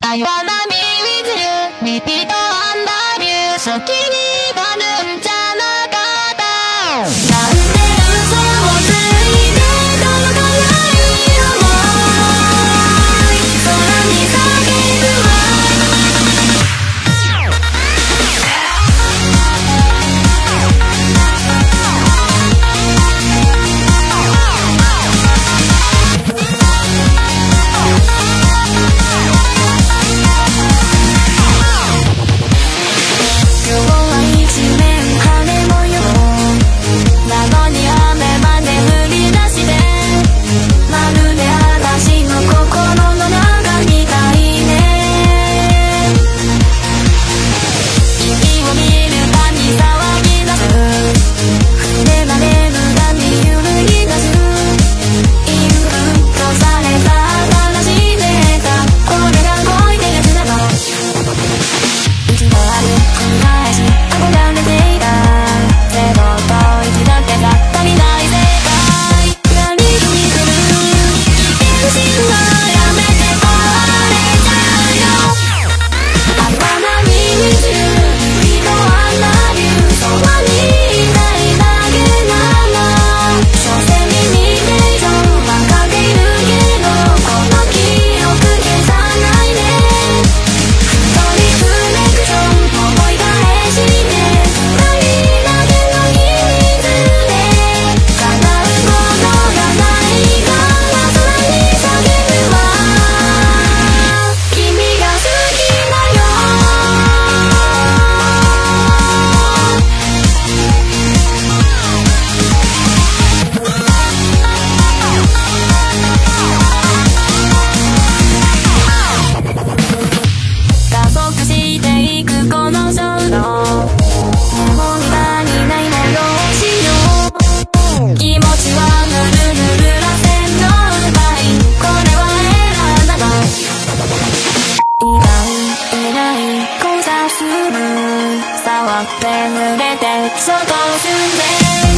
Tayo. na 濡れて過ごすんで